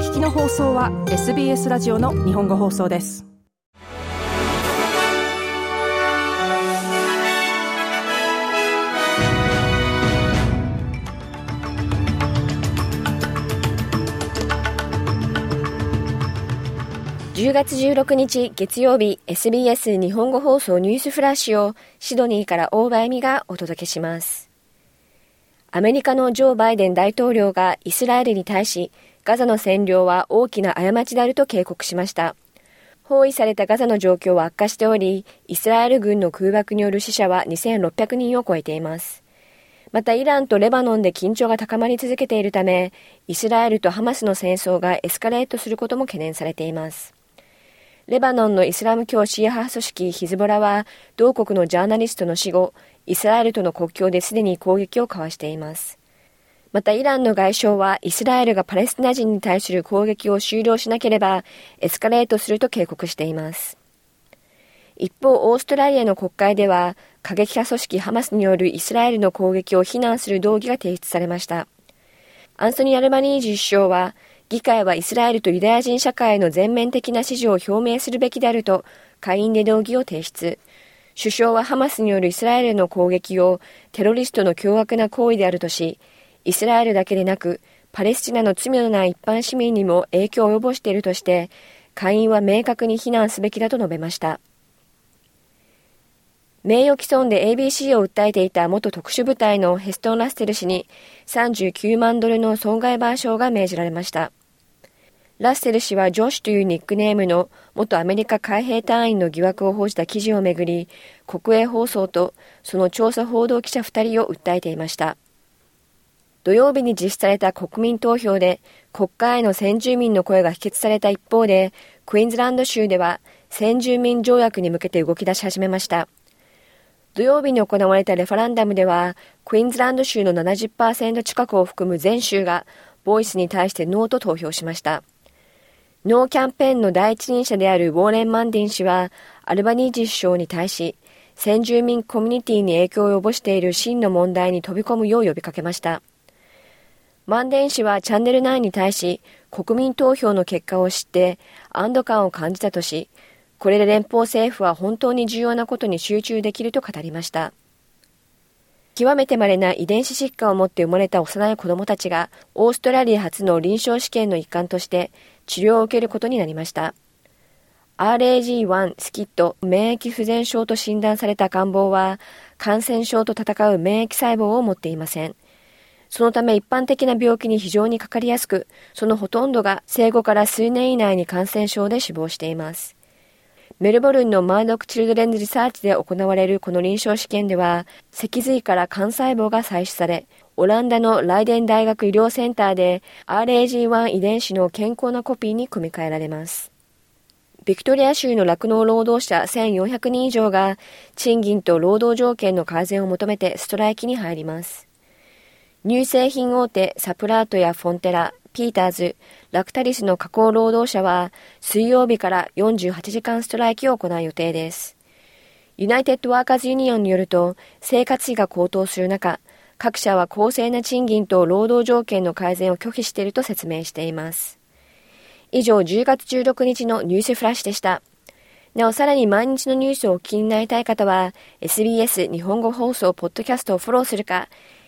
聞きの放送は SBS ラジオの日本語放送です10月16日月曜日 SBS 日本語放送ニュースフラッシュをシドニーから大場恵美がお届けします。アメリカのジョー・バイデン大統領がイスラエルに対しガザの占領は大きな過ちであると警告しました。包囲されたガザの状況は悪化しており、イスラエル軍の空爆による死者は2600人を超えています。またイランとレバノンで緊張が高まり続けているため、イスラエルとハマスの戦争がエスカレートすることも懸念されています。レバノンのイスラム教シーア派組織ヒズボラは、同国のジャーナリストの死後、イスラエルとの国境ですでに攻撃を交わしています。またイランの外相はイスラエルがパレスチナ人に対する攻撃を終了しなければエスカレートすると警告しています。一方、オーストラリアの国会では過激派組織ハマスによるイスラエルの攻撃を非難する動議が提出されました。アンソニー・アルバニージ首相は議会はイスラエルとユダヤ人社会の全面的な支持を表明するべきであると、下院で動議を提出。首相はハマスによるイスラエルの攻撃をテロリストの凶悪な行為であるとし、イスラエルだけでなく、パレスチナの罪のない一般市民にも影響を及ぼしているとして、下院は明確に非難すべきだと述べました。名誉毀損で ABC を訴えていた元特殊部隊のヘストン・ラステル氏に39万ドルの損害賠償が命じられました。ラッセル氏はジョシュというニックネームの元アメリカ海兵隊員の疑惑を報じた記事をめぐり、国営放送とその調査報道記者2人を訴えていました。土曜日に実施された国民投票で国会への先住民の声が否決された一方で、クイーンズランド州では先住民条約に向けて動き出し始めました。土曜日に行われたレファランダムでは、クイーンズランド州の70%近くを含む全州が、ボイスに対してノーと投票しました。ノーキャンペーンの第一人者であるウォーレン・マンディン氏は、アルバニージ首相に対し、先住民コミュニティに影響を及ぼしている真の問題に飛び込むよう呼びかけました。マンデン氏はチャンネル9に対し、国民投票の結果を知って安堵感を感じたとし、これで連邦政府は本当に重要なことに集中できると語りました。極めて稀な遺伝子疾患を持って生まれた幼い子供たちが、オーストラリア初の臨床試験の一環として、治療を受けることになりました。RAG1 スキット免疫不全症と診断された赤ん坊は感染症と戦う免疫細胞を持っていません。そのため一般的な病気に非常にかかりやすく、そのほとんどが生後から数年以内に感染症で死亡しています。メルボルンのマードック・チルドレンズ・リサーチで行われるこの臨床試験では、脊髄から幹細胞が採取され、オランダのライデン大学医療センターで RAG1 遺伝子の健康なコピーに組み換えられます。ビクトリア州の酪農労働者1400人以上が賃金と労働条件の改善を求めてストライキに入ります。乳製品大手サプラートやフォンテラ、ピーターズ、ラクタリスの加工労働者は水曜日から48時間ストライキを行う予定です。ユナイテッドワーカーズユニオンによると生活費が高騰する中、各社は公正な賃金と労働条件の改善を拒否していると説明しています。以上、10月16日のニュースフラッシュでした。なお、さらに毎日のニュースをお聞きになりたい方は、SBS 日本語放送ポッドキャストをフォローするか、